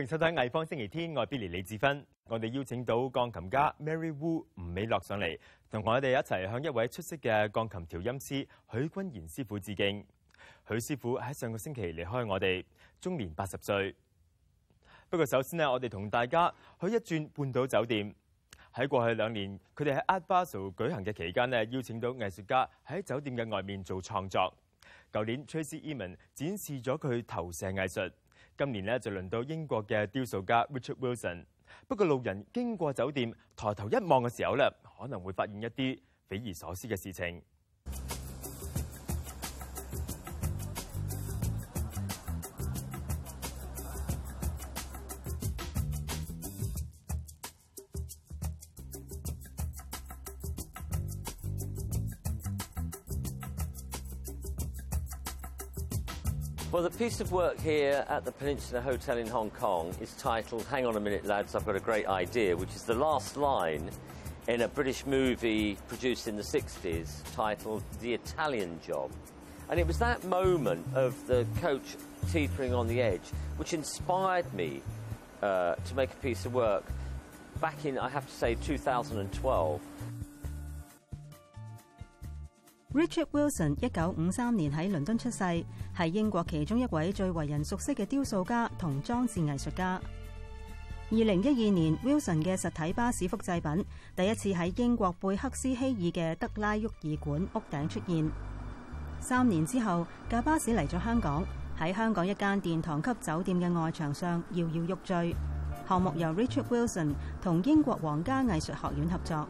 歡迎收睇藝方星期天，我係 Billy 李志芬。我哋邀請到鋼琴家 Mary Wu 吳美樂上嚟，同我哋一齊向一位出色嘅鋼琴調音師許君賢師傅致敬。許師傅喺上個星期離開我哋，終年八十歲。不過首先呢，我哋同大家去一轉半島酒店。喺過去兩年，佢哋喺 Art Basel 舉行嘅期間呢，邀請到藝術家喺酒店嘅外面做創作。舊年 Tracy Emin 展示咗佢投射藝術，今年咧，就轮到英国嘅雕塑家 Richard Wilson。不过路人经过酒店，抬头一望嘅时候咧，可能会发现一啲匪夷所思嘅事情。Well, the piece of work here at the Peninsula Hotel in Hong Kong is titled Hang on a minute, lads, I've got a great idea, which is the last line in a British movie produced in the 60s titled The Italian Job. And it was that moment of the coach teetering on the edge which inspired me uh, to make a piece of work back in, I have to say, 2012. Richard Wilson 一九五三年喺伦敦出世，系英国其中一位最为人熟悉嘅雕塑家同装置艺术家。二零一二年，Wilson 嘅实体巴士复制品第一次喺英国贝克斯希尔嘅德拉沃尔馆屋顶出现。三年之后，架巴士嚟咗香港，喺香港一间殿堂级酒店嘅外墙上摇摇欲坠。项目由 Richard Wilson 同英国皇家艺术学院合作。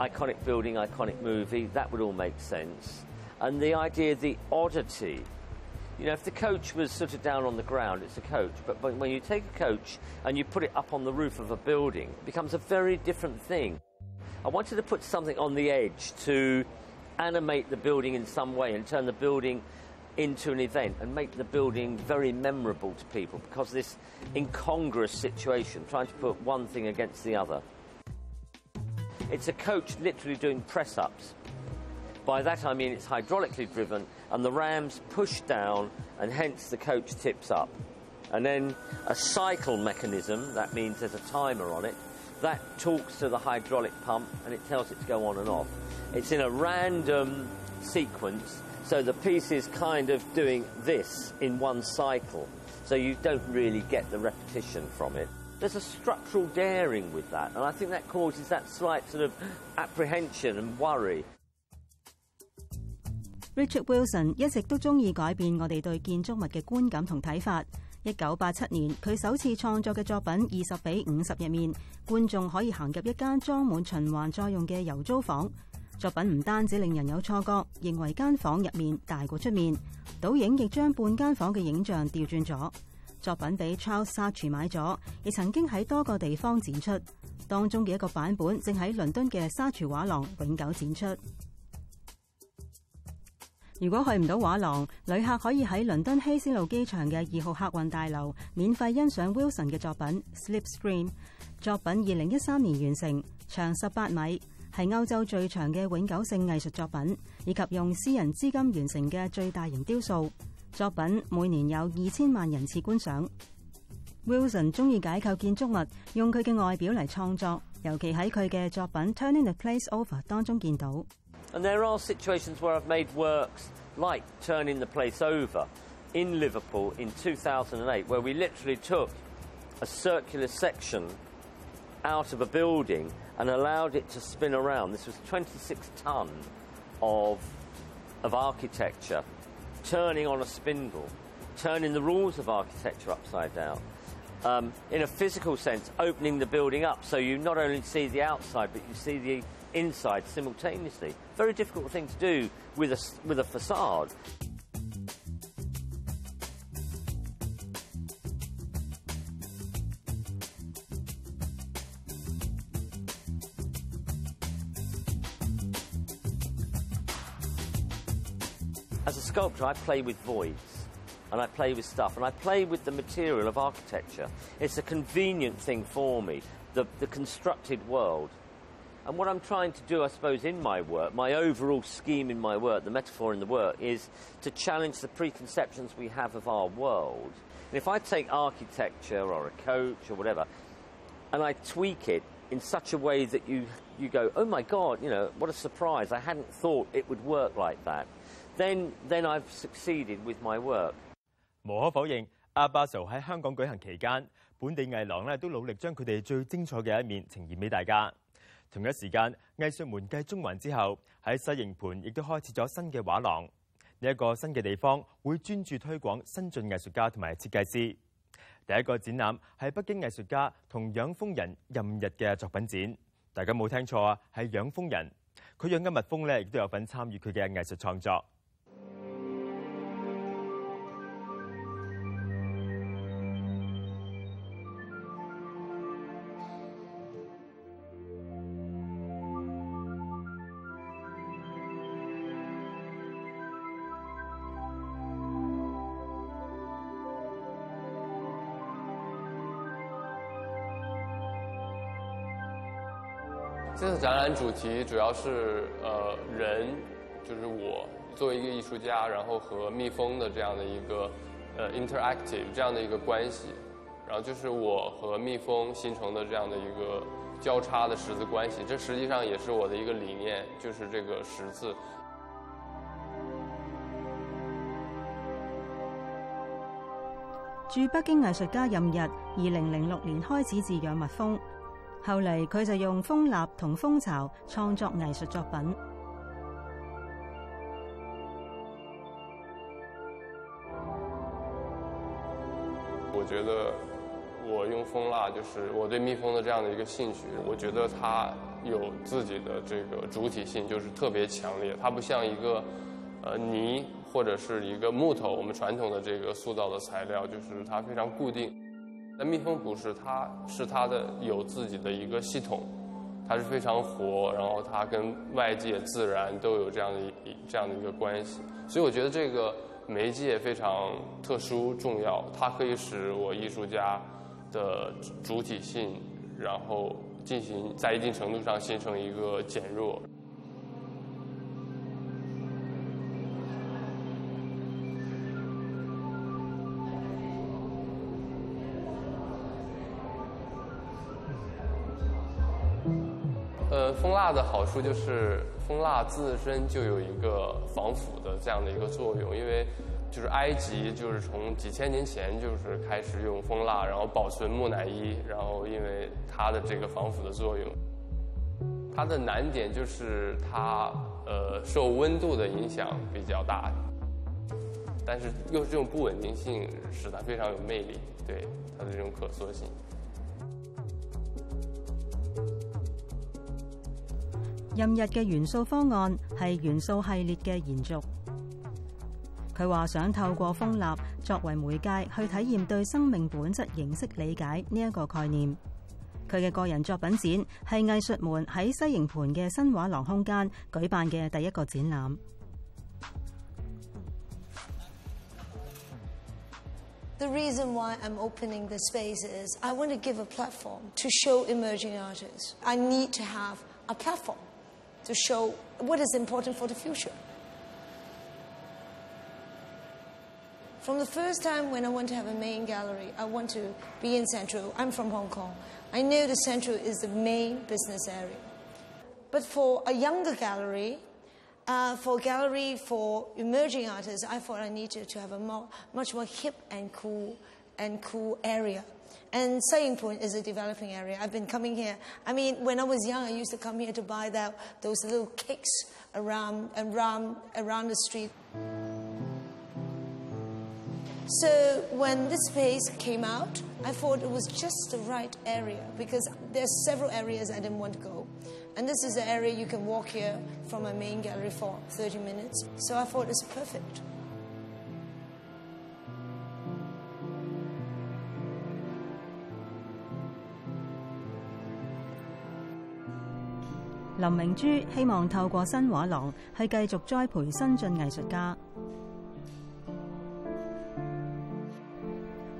Iconic building, iconic movie, that would all make sense. And the idea, the oddity. You know, if the coach was sort of down on the ground, it's a coach. But, when you take a coach and you put it up on the roof of a building, it becomes a very different thing. I wanted to put something on the edge to animate the building in some way and turn the building into an event and make the building very memorable to people because this incongruous situation, trying to put one thing against the other. It's a coach literally doing press ups. By that I mean it's hydraulically driven and the rams push down and hence the coach tips up. And then a cycle mechanism, that means there's a timer on it, that talks to the hydraulic pump and it tells it to go on and off. It's in a random sequence, so the piece is kind of doing this in one cycle. So you don't really get the repetition from it. There's a structural daring with that, and I think that causes that slight sort of apprehension and worry. Richard Wilson 一直都中意改变我哋对建筑物嘅观感同睇法。一九八七年，佢首次创作嘅作品《二十比五十》入面，观众可以行入一间装满循环再用嘅油租房。作品唔单止令人有错觉，认为间房入面大过出面。倒影亦将半间房嘅影像调转咗。作品俾 Charles Saatchi 買咗，亦曾經喺多個地方展出。當中嘅一個版本正喺倫敦嘅沙廚畫廊永久展出。如果去唔到畫廊，旅客可以喺倫敦希斯路機場嘅二號客運大樓免費欣賞 Wilson 嘅作品《Slipstream》。作品。二零一三年完成，長十八米，係歐洲最長嘅永久性藝術作品，以及用私人資金完成嘅最大型雕塑。作品每年有二千万人次观赏。Wilson 中意解构建筑物，用佢嘅外表嚟创作，尤其喺佢嘅作品《Turning the Place Over》当中见到。 And there are situations where I've made works like Turning the Place Over in Liverpool in 2008, where we literally took a circular section out of a building and allowed it to spin around. This was 26 tonne of, of architecture turning on a spindle, turning the rules of architecture upside down. Um, in a physical sense, opening the building up so you not only see the outside but you see the inside simultaneously. Very difficult thing to do with a, with a facade. Sculptor, I play with voids and I play with stuff and I play with the material of architecture. It's a convenient thing for me, the, the constructed world. And what I'm trying to do, I suppose, in my work, my overall scheme in my work, the metaphor in the work, is to challenge the preconceptions we have of our world. And if I take architecture or a coach or whatever, and I tweak it in such a way that you, you go, oh my God, you know, what a surprise, I hadn't thought it would work like that, then, then I've succeeded with my work. 無可否認，阿巴蘇喺香港舉行期間，本地藝廊咧都努力將佢哋最精彩嘅一面呈現俾大家。同一時間，藝術門繼中環之後，喺西營盤亦都開設咗新嘅畫廊。呢、一個新嘅地方會專注推廣新晉藝術家同埋設計師。第一個展覽係北京藝術家同養蜂人任日嘅作品展。大家冇聽錯啊，係養蜂人。佢養嘅蜜蜂咧，亦都有份參與佢嘅藝術創作。这次展览主题主要是呃人，就是我作为一个艺术家，然后和蜜蜂的这样的一个呃 interactive 这样的一个关系，然后就是我和蜜蜂形成的这样的一个交叉的十字关系，这实际上也是我的一个理念，就是这个十字。驻北京艺术家任日，二零零六年开始飼養蜜蜂，後嚟佢就用蜂蜡同蜂巢創作藝術作品。我觉得我用蜂蜡，就是我对蜜蜂的这样的一个兴趣，我觉得它有自己的这个主体性，就是特别强烈。它不像一个呃泥或者是一个木头，我们传统的这个塑造的材料，就是它非常固定。但蜜蜂不是，它是它的有自己的一个系统，它是非常活，然后它跟外界自然都有这样的一这样的一个关系。所以我觉得这个媒介非常特殊重要，它可以使我艺术家的主体性，然后进行在一定程度上形成一个减弱。蜂蜡的好处就是蜂蜡自身就有一个防腐的这样的一个作用，因为就是埃及就是从几千年前就是开始用蜂蜡，然后保存木乃伊，然后因为它的这个防腐的作用，它的难点就是它呃受温度的影响比较大，但是又是这种不稳定性使它非常有魅力，对它的这种可塑性。任日嘅元素方案系元素系列嘅延续。佢话想透过蜂蜡作为媒介去体验对生命本质形式理解呢一个概念。佢嘅个人作品展係藝術門喺西营盘嘅新画廊空间举办嘅第一个展览。The reason why I'm opening this space is I want to give a platform to show emerging artists. I need to have a platform to show what is important for the future. From the first time when I want to have a main gallery, I want to be in Central. I'm from Hong Kong. I know the Central is the main business area. But for a younger gallery, uh, for gallery for emerging artists, I thought I needed to have a more, much more hip and cool and cool area. And Sai Ying Pun is a developing area. I've been coming here. I mean, when I was young, I used to come here to buy that, those little cakes around, around, around the street. So when this space came out, I thought it was just the right area because there's several areas I didn't want to go. And this is the area you can walk here from my main gallery for 30 minutes. So I thought it's perfect. 林明珠希望透過新画廊去繼續栽培新晉藝術家。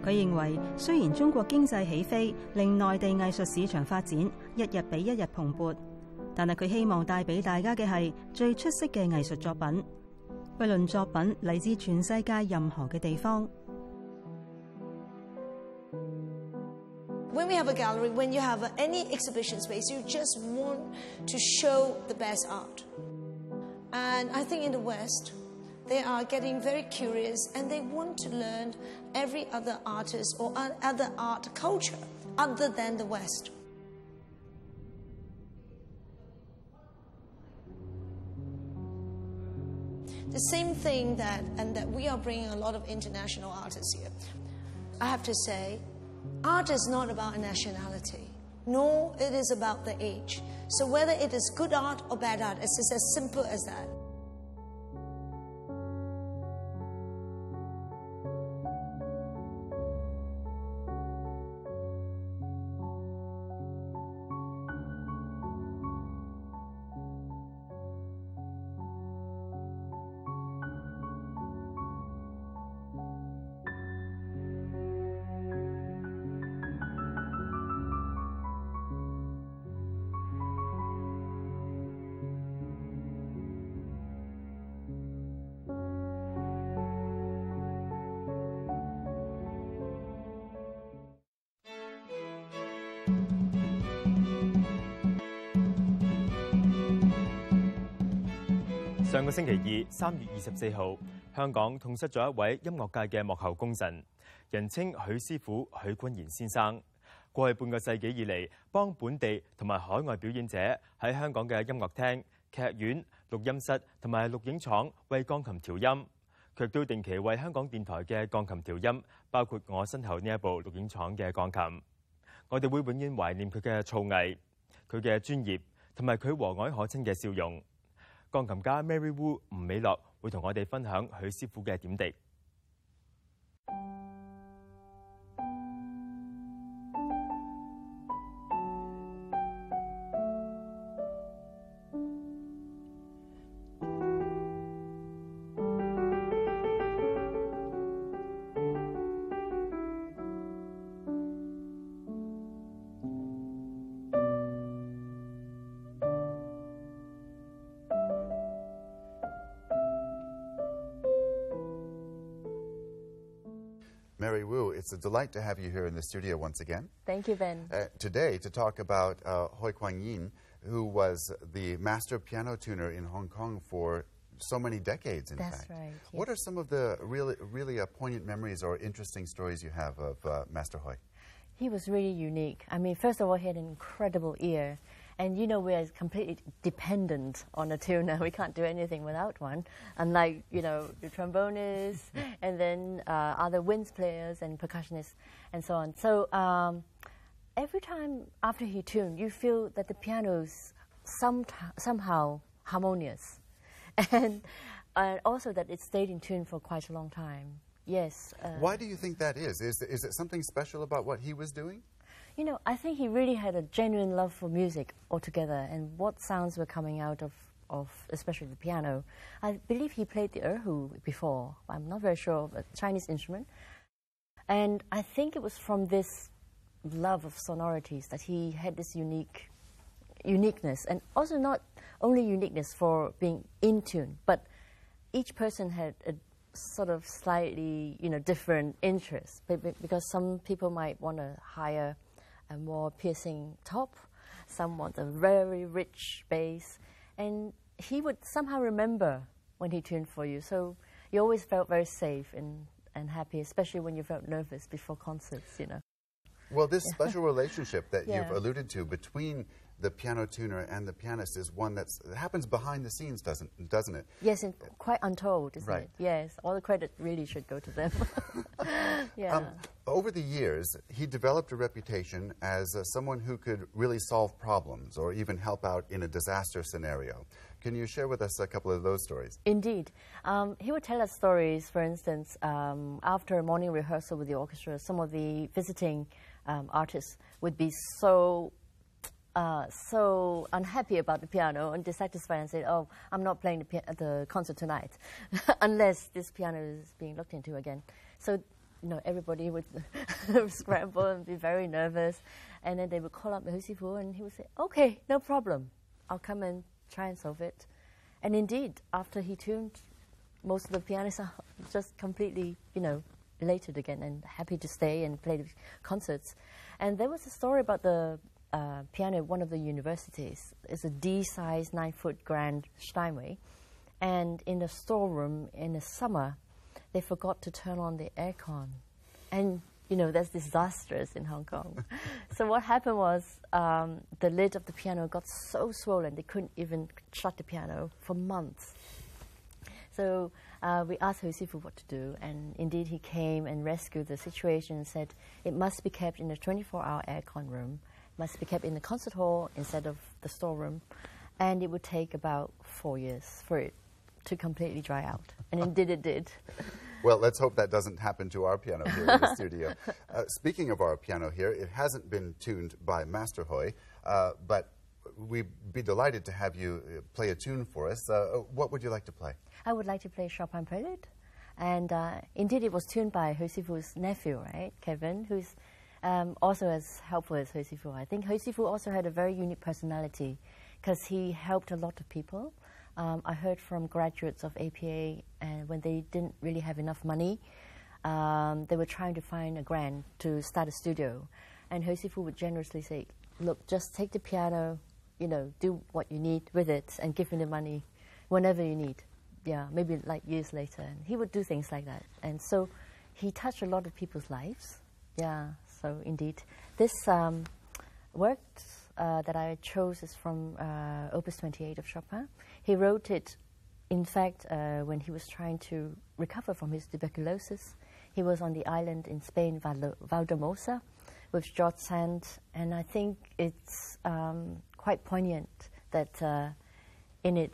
佢認為，雖然中國經濟起飛，令內地藝術市場發展一日比一日蓬勃，但係佢希望帶俾大家嘅係最出色嘅藝術作品，不論作品嚟自全世界任何嘅地方。We have a gallery, when you have any exhibition space, you just want to show the best art. And I think in the West, they are getting very curious and they want to learn every other artist or other art culture other than the West. The same thing that, and that we are bringing a lot of international artists here. I have to say, art is not about a nationality, nor it is about the age. So whether it is good art or bad art, it's just as simple as that. 上個星期二，三月二十四號，香港痛失咗一位音樂界嘅幕後功臣，人稱許師傅許君賢先生。過去半個世紀以嚟，幫本地同埋海外表演者喺香港嘅音樂廳、劇院、錄音室同埋錄影廠為鋼琴調音。佢都定期為香港電台嘅鋼琴調音，包括我身後呢一部錄影廠嘅鋼琴。我哋會永遠懷念佢嘅造詣、佢嘅專業同埋佢和蔼可親嘅笑容。钢琴家 Mary Wu 吴美乐会同我哋分享许师傅嘅点滴。Delight to have you here in the studio once again. Thank you, Ben. Uh, today, to talk about uh, Hoi Kwang Yin, who was the master piano tuner in Hong Kong for so many decades, in That's fact. right, What are some of the really, really uh, poignant memories or interesting stories you have of uh, Master Hoi? He was really unique. I mean, first of all, he had an incredible ear. And you know, we are completely dependent on a tuner. We can't do anything without one, unlike, you know, the trombonists and then uh, other winds players and percussionists and so on. So um, every time after he tuned, you feel that the piano's some, somehow harmonious. And uh, also that it stayed in tune for quite a long time. Yes. Uh, Why do you think that is? Is, is it something special about what he was doing? You know, I think he really had a genuine love for music altogether and what sounds were coming out of, of especially the piano. I believe he played the erhu before. I'm not very sure, a Chinese instrument. And I think it was from this love of sonorities that he had this unique uniqueness and also not only uniqueness for being in tune, but each person had a sort of slightly, you know, different be- because some people might want a higher a more piercing top, some want a very rich bass, and he would somehow remember when he tuned for you. So you always felt very safe and, and happy, especially when you felt nervous before concerts, you know. Well, this special relationship that Yeah. you've alluded to between the piano tuner and the pianist is one that's, that happens behind the scenes, doesn't, doesn't it? Yes, and quite untold, isn't Right. it? Yes, all the credit really should go to them. yeah. Um, over the years, he developed a reputation as uh, someone who could really solve problems or even help out in a disaster scenario. Can you share with us a couple of those stories? Indeed. Um, he would tell us stories, for instance, um, after a morning rehearsal with the orchestra, some of the visiting um, artists would be so. Uh, so unhappy about the piano and dissatisfied and said, "Oh, I'm not playing the, the concert tonight, unless this piano is being looked into again." So, you know, everybody would scramble and be very nervous, and then they would call up Hu Sifu, and he would say, "Okay, no problem." I'll come and try and solve it. And indeed, after he tuned, most of the pianists are just completely, you know, elated again and happy to stay and play the concerts. And there was a story about the uh, piano at one of the universities. It's a D-size, nine-foot grand Steinway. And in the storeroom in the summer, they forgot to turn on the aircon. And, you know, that's disastrous in Hong Kong. so what happened was um, the lid of the piano got so swollen they couldn't even shut the piano for months. So uh, we asked Hu Sifu what to do, and indeed he came and rescued the situation and said it must be kept in a 24-hour aircon room, must be kept in the concert hall instead of the storeroom, and it would take about four years for it to completely dry out. And indeed it did. Well, let's hope that doesn't happen to our piano here in the studio. Uh, speaking of our piano here, it hasn't been tuned by Master Hoy, uh, but we'd be delighted to have you uh, play a tune for us. Uh, what would you like to play? I would like to play Chopin Prelude. And uh, indeed, it was tuned by Hu Sifu's nephew, right, Kevin, who's um, also as helpful as Hu Sifu. I think Hu Sifu also had a very unique personality because he helped a lot of people. Um, I heard from graduates of APA, and when they didn't really have enough money, um, they were trying to find a grant to start a studio. And Hu Sifu would generously say, look, just take the piano, you know, do what you need with it and give me the money whenever you need. Yeah, maybe like years later. And he would do things like that. And so he touched a lot of people's lives. Yeah, so indeed. This um, work uh, that I chose is from uh, Opus 28 of Chopin. He wrote it, in fact, uh, when he was trying to recover from his tuberculosis. He was on the island in Spain, Valldemossa, with George Sand, and I think it's um, quite poignant that uh, in it,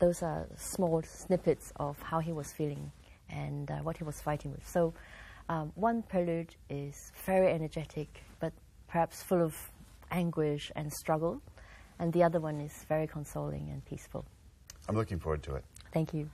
those are small snippets of how he was feeling and uh, what he was fighting with. So, um, one prelude is very energetic, but perhaps full of anguish and struggle, and the other one is very consoling and peaceful. I'm looking forward to it. Thank you.